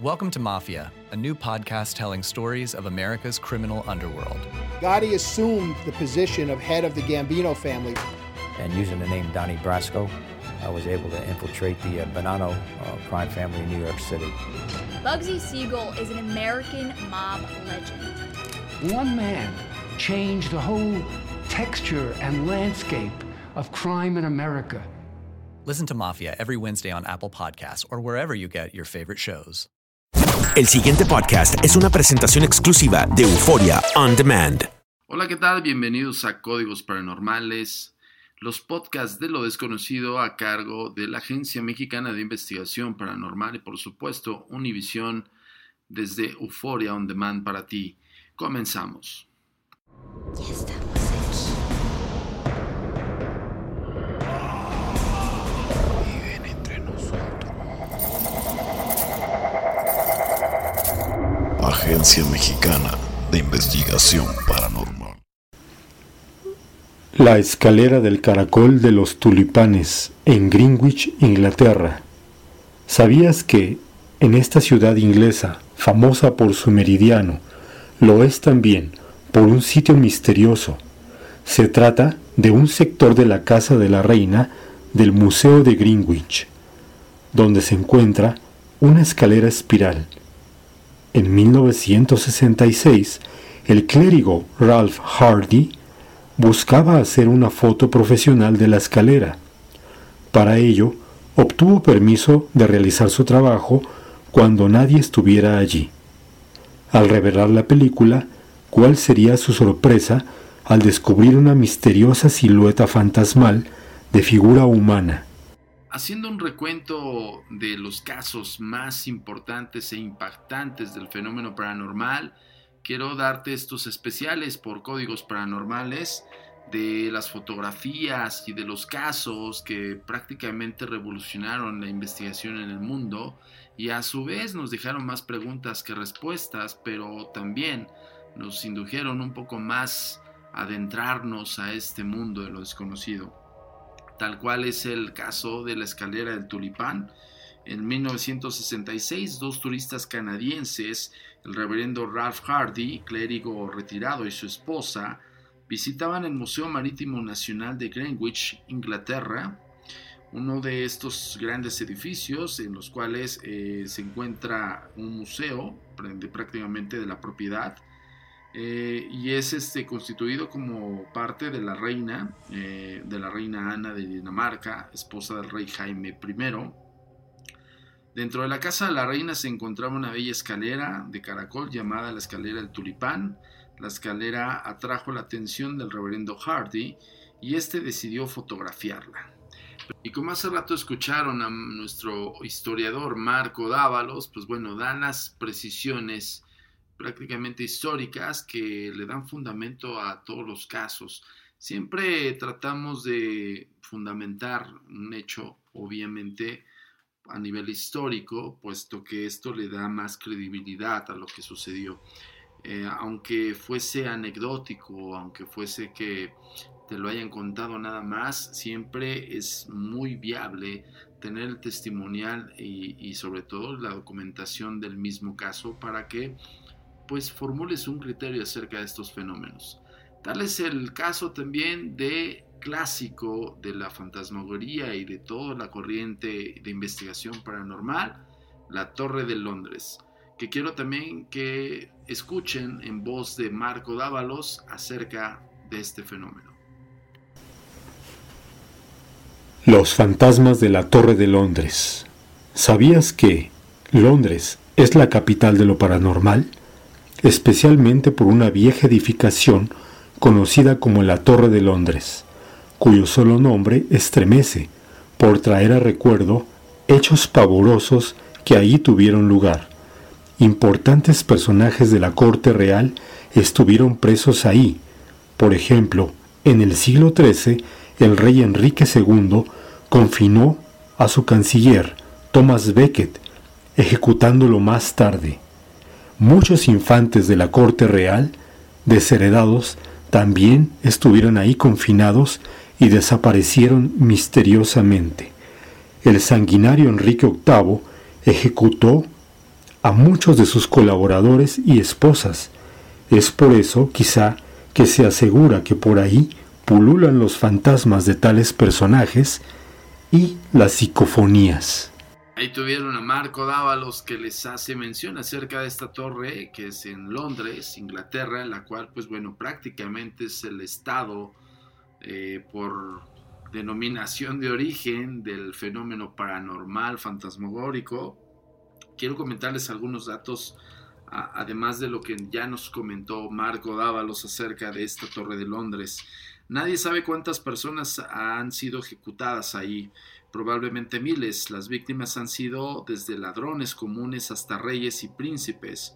Welcome to Mafia, a new podcast telling stories of America's criminal underworld. Gotti assumed the position of head of the Gambino family. And using the name Donnie Brasco, I was able to infiltrate the uh, Bonanno uh, crime family in New York City. Bugsy Siegel is an American mob legend. One man changed the whole texture and landscape of crime in America. Listen to Mafia every Wednesday on Apple Podcasts or wherever you get your favorite shows. El siguiente podcast es una presentación exclusiva de Euforia On Demand. Hola, ¿qué tal? Bienvenidos a Códigos Paranormales, los podcasts de lo desconocido a cargo de la Agencia Mexicana de Investigación Paranormal y, por supuesto, Univisión desde Euforia On Demand para ti. Comenzamos. Ya estamos Agencia Mexicana de Investigación Paranormal. La escalera del caracol de los tulipanes en Greenwich, Inglaterra. ¿Sabías que en esta ciudad inglesa, famosa por su meridiano, lo es también por un sitio misterioso? Se trata de un sector de la Casa de la Reina del Museo de Greenwich, donde se encuentra una escalera espiral en 1966, el clérigo Ralph Hardy buscaba hacer una foto profesional de la escalera. Para ello, obtuvo permiso de realizar su trabajo cuando nadie estuviera allí. Al revelar la película, ¿cuál sería su sorpresa al descubrir una misteriosa silueta fantasmal de figura humana? Haciendo un recuento de los casos más importantes e impactantes del fenómeno paranormal, quiero darte estos especiales por códigos paranormales de las fotografías y de los casos que prácticamente revolucionaron la investigación en el mundo y a su vez nos dejaron más preguntas que respuestas, pero también nos indujeron un poco más a adentrarnos a este mundo de lo desconocido tal cual es el caso de la escalera del tulipán. En 1966, dos turistas canadienses, el reverendo Ralph Hardy, clérigo retirado, y su esposa, visitaban el Museo Marítimo Nacional de Greenwich, Inglaterra, uno de estos grandes edificios en los cuales eh, se encuentra un museo prácticamente de la propiedad eh, y es este, constituido como parte de la reina, eh, de la reina Ana de Dinamarca, esposa del rey Jaime I. Dentro de la casa de la reina se encontraba una bella escalera de caracol llamada la escalera del tulipán. La escalera atrajo la atención del reverendo Hardy y este decidió fotografiarla. Y como hace rato escucharon a nuestro historiador Marco Dávalos, pues bueno, dan las precisiones prácticamente históricas que le dan fundamento a todos los casos. Siempre tratamos de fundamentar un hecho, obviamente, a nivel histórico, puesto que esto le da más credibilidad a lo que sucedió. Eh, aunque fuese anecdótico, aunque fuese que te lo hayan contado nada más, siempre es muy viable tener el testimonial y, y sobre todo la documentación del mismo caso para que pues formules un criterio acerca de estos fenómenos. Tal es el caso también de clásico de la fantasmagoría y de toda la corriente de investigación paranormal, la Torre de Londres, que quiero también que escuchen en voz de Marco Dávalos acerca de este fenómeno. Los fantasmas de la Torre de Londres. ¿Sabías que Londres es la capital de lo paranormal? Especialmente por una vieja edificación conocida como la Torre de Londres, cuyo solo nombre estremece por traer a recuerdo hechos pavorosos que allí tuvieron lugar. Importantes personajes de la corte real estuvieron presos ahí. Por ejemplo, en el siglo XIII, el rey Enrique II confinó a su canciller, Thomas Becket, ejecutándolo más tarde. Muchos infantes de la corte real, desheredados, también estuvieron ahí confinados y desaparecieron misteriosamente. El sanguinario Enrique VIII ejecutó a muchos de sus colaboradores y esposas. Es por eso, quizá, que se asegura que por ahí pululan los fantasmas de tales personajes y las psicofonías. Ahí tuvieron a Marco Dávalos que les hace mención acerca de esta torre que es en Londres, Inglaterra, en la cual pues bueno prácticamente es el estado eh, por denominación de origen del fenómeno paranormal fantasmagórico. Quiero comentarles algunos datos además de lo que ya nos comentó Marco Dávalos acerca de esta torre de Londres. Nadie sabe cuántas personas han sido ejecutadas ahí probablemente miles. Las víctimas han sido desde ladrones comunes hasta reyes y príncipes.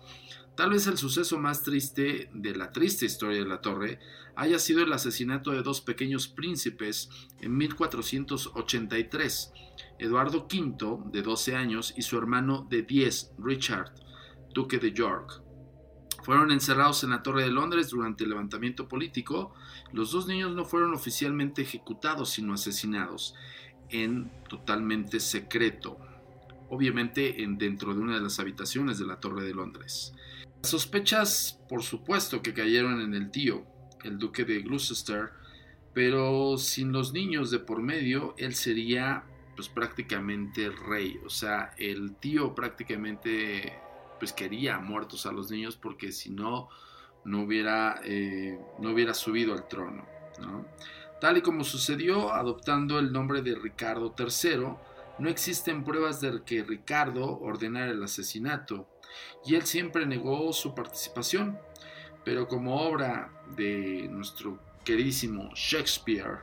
Tal vez el suceso más triste de la triste historia de la torre haya sido el asesinato de dos pequeños príncipes en 1483, Eduardo V, de 12 años, y su hermano de 10, Richard, duque de York. Fueron encerrados en la Torre de Londres durante el levantamiento político. Los dos niños no fueron oficialmente ejecutados, sino asesinados en totalmente secreto, obviamente en, dentro de una de las habitaciones de la Torre de Londres. Las sospechas, por supuesto, que cayeron en el tío, el duque de Gloucester, pero sin los niños de por medio, él sería pues prácticamente rey, o sea, el tío prácticamente pues quería muertos a los niños porque si no, no hubiera, eh, no hubiera subido al trono, ¿no? Tal y como sucedió adoptando el nombre de Ricardo III, no existen pruebas de que Ricardo ordenara el asesinato, y él siempre negó su participación. Pero como obra de nuestro queridísimo Shakespeare,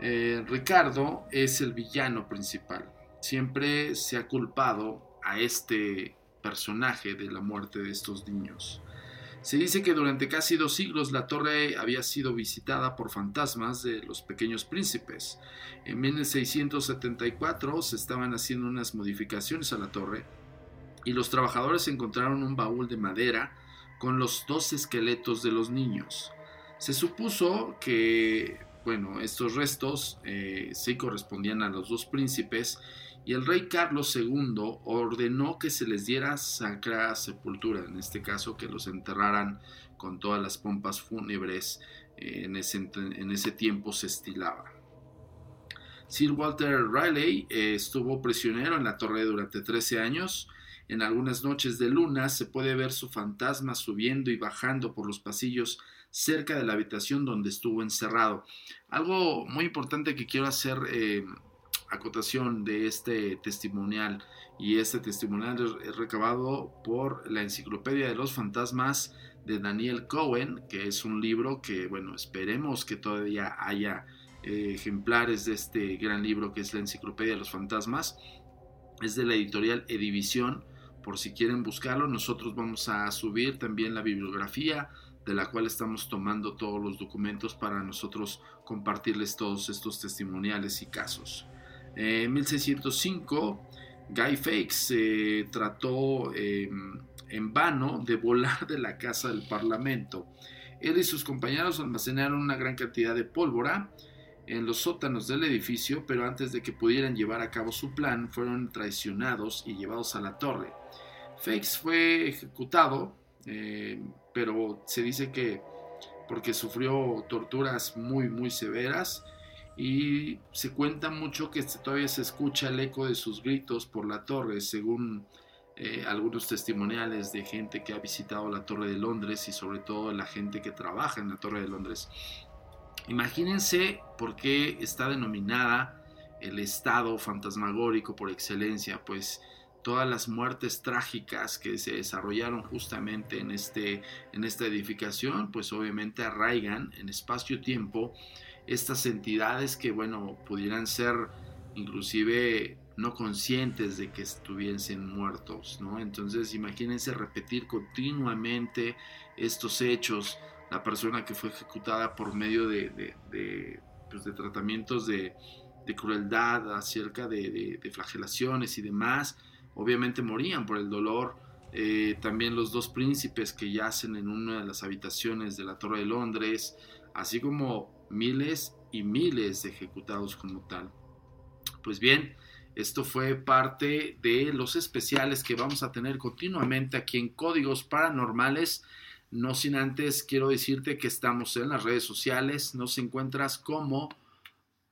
eh, Ricardo es el villano principal. Siempre se ha culpado a este personaje de la muerte de estos niños. Se dice que durante casi dos siglos la torre había sido visitada por fantasmas de los pequeños príncipes. En 1674 se estaban haciendo unas modificaciones a la torre y los trabajadores encontraron un baúl de madera con los dos esqueletos de los niños. Se supuso que, bueno, estos restos eh, sí correspondían a los dos príncipes y el rey Carlos II ordenó que se les diera sacra sepultura, en este caso que los enterraran con todas las pompas fúnebres eh, en, ese, tiempo se estilaba. Sir Walter Raleigh eh, estuvo prisionero en la torre durante 13 años. En algunas noches de luna se puede ver su fantasma subiendo y bajando por los pasillos cerca de la habitación donde estuvo encerrado. Algo muy importante que quiero hacer eh, acotación de este testimonial y este testimonial es recabado por la Enciclopedia de los Fantasmas de Daniel Cohen, que es un libro que, bueno, esperemos que todavía haya eh, ejemplares de este gran libro que es la Enciclopedia de los Fantasmas. Es de la editorial Edivisión, por si quieren buscarlo. Nosotros vamos a subir también la bibliografía de la cual estamos tomando todos los documentos para nosotros compartirles todos estos testimoniales y casos. En 1605, Guy Fawkes eh, trató em, en vano de volar de la casa del Parlamento. Él y sus compañeros almacenaron una gran cantidad de pólvora en los sótanos del edificio, pero antes de que pudieran llevar a cabo su plan, fueron traicionados y llevados a la torre. Fawkes fue ejecutado, eh, pero se dice que porque sufrió torturas muy, muy severas, y se cuenta mucho que todavía se escucha el eco de sus gritos por la torre, según eh, algunos testimoniales de gente que ha visitado la Torre de Londres y sobre todo la gente que trabaja en la Torre de Londres. Imagínense por qué está denominada el estado fantasmagórico por excelencia, pues todas las muertes trágicas que se desarrollaron justamente en, este, en esta edificación, pues obviamente arraigan en espacio-tiempo estas entidades que, bueno, pudieran ser inclusive no conscientes de que estuviesen muertos, ¿no? Entonces imagínense repetir continuamente estos hechos, la persona que fue ejecutada por medio de, de, pues, tratamientos de, crueldad acerca de, flagelaciones y demás, obviamente morían por el dolor. Eh, también los dos príncipes que yacen en una de las habitaciones de la Torre de Londres, así como miles y miles de ejecutados como tal. Pues bien, Esto fue parte de los especiales que vamos a tener continuamente aquí en Códigos Paranormales. No sin antes quiero decirte que estamos en las redes sociales. Nos encuentras como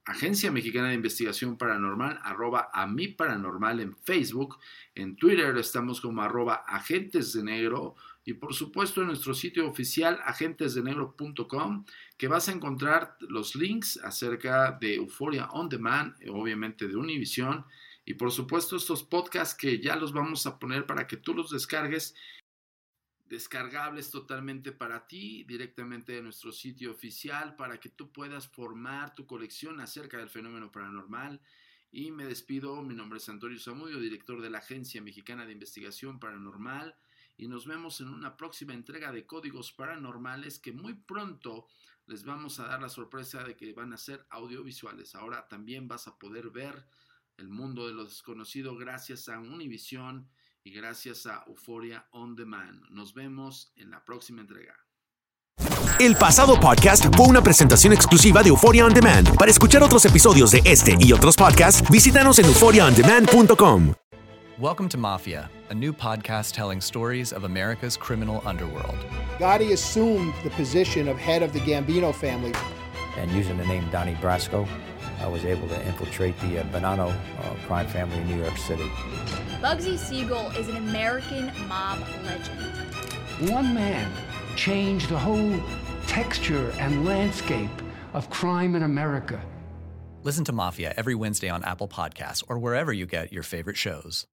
Agencia Mexicana de Investigación Paranormal, arroba a mi paranormal en Facebook. En Twitter estamos como arroba agentes de negro. Y por supuesto en nuestro sitio oficial agentesdenegro.com que vas a encontrar los links acerca de Euphoria On Demand, obviamente de Univision. Y por supuesto estos podcasts que ya los vamos a poner para que tú los descargues descargables totalmente para ti, directamente de nuestro sitio oficial, para que tú puedas formar tu colección acerca del fenómeno paranormal. Y me despido, mi nombre es Antonio Zamudio, director de la Agencia Mexicana de Investigación Paranormal, y nos vemos en una próxima entrega de Códigos Paranormales que muy pronto les vamos a dar la sorpresa de que van a ser audiovisuales. Ahora también vas a poder ver el mundo de lo desconocido gracias a Univision y gracias a Euphoria On Demand. Nos vemos en la próxima entrega. El pasado podcast fue una presentación exclusiva de Euphoria On Demand. Para escuchar otros episodios de este y otros podcasts, visítanos en euphoriaondemand.com. Welcome to Mafia, a new podcast telling stories of America's criminal underworld. Gotti assumed the position of head of the Gambino family. And using the name Donnie Brasco, I was able to infiltrate the uh, Bonanno uh, crime family in New York City. Bugsy Siegel is an American mob legend. One man changed the whole texture and landscape of crime in America. Listen to Mafia every Wednesday on Apple Podcasts or wherever you get your favorite shows.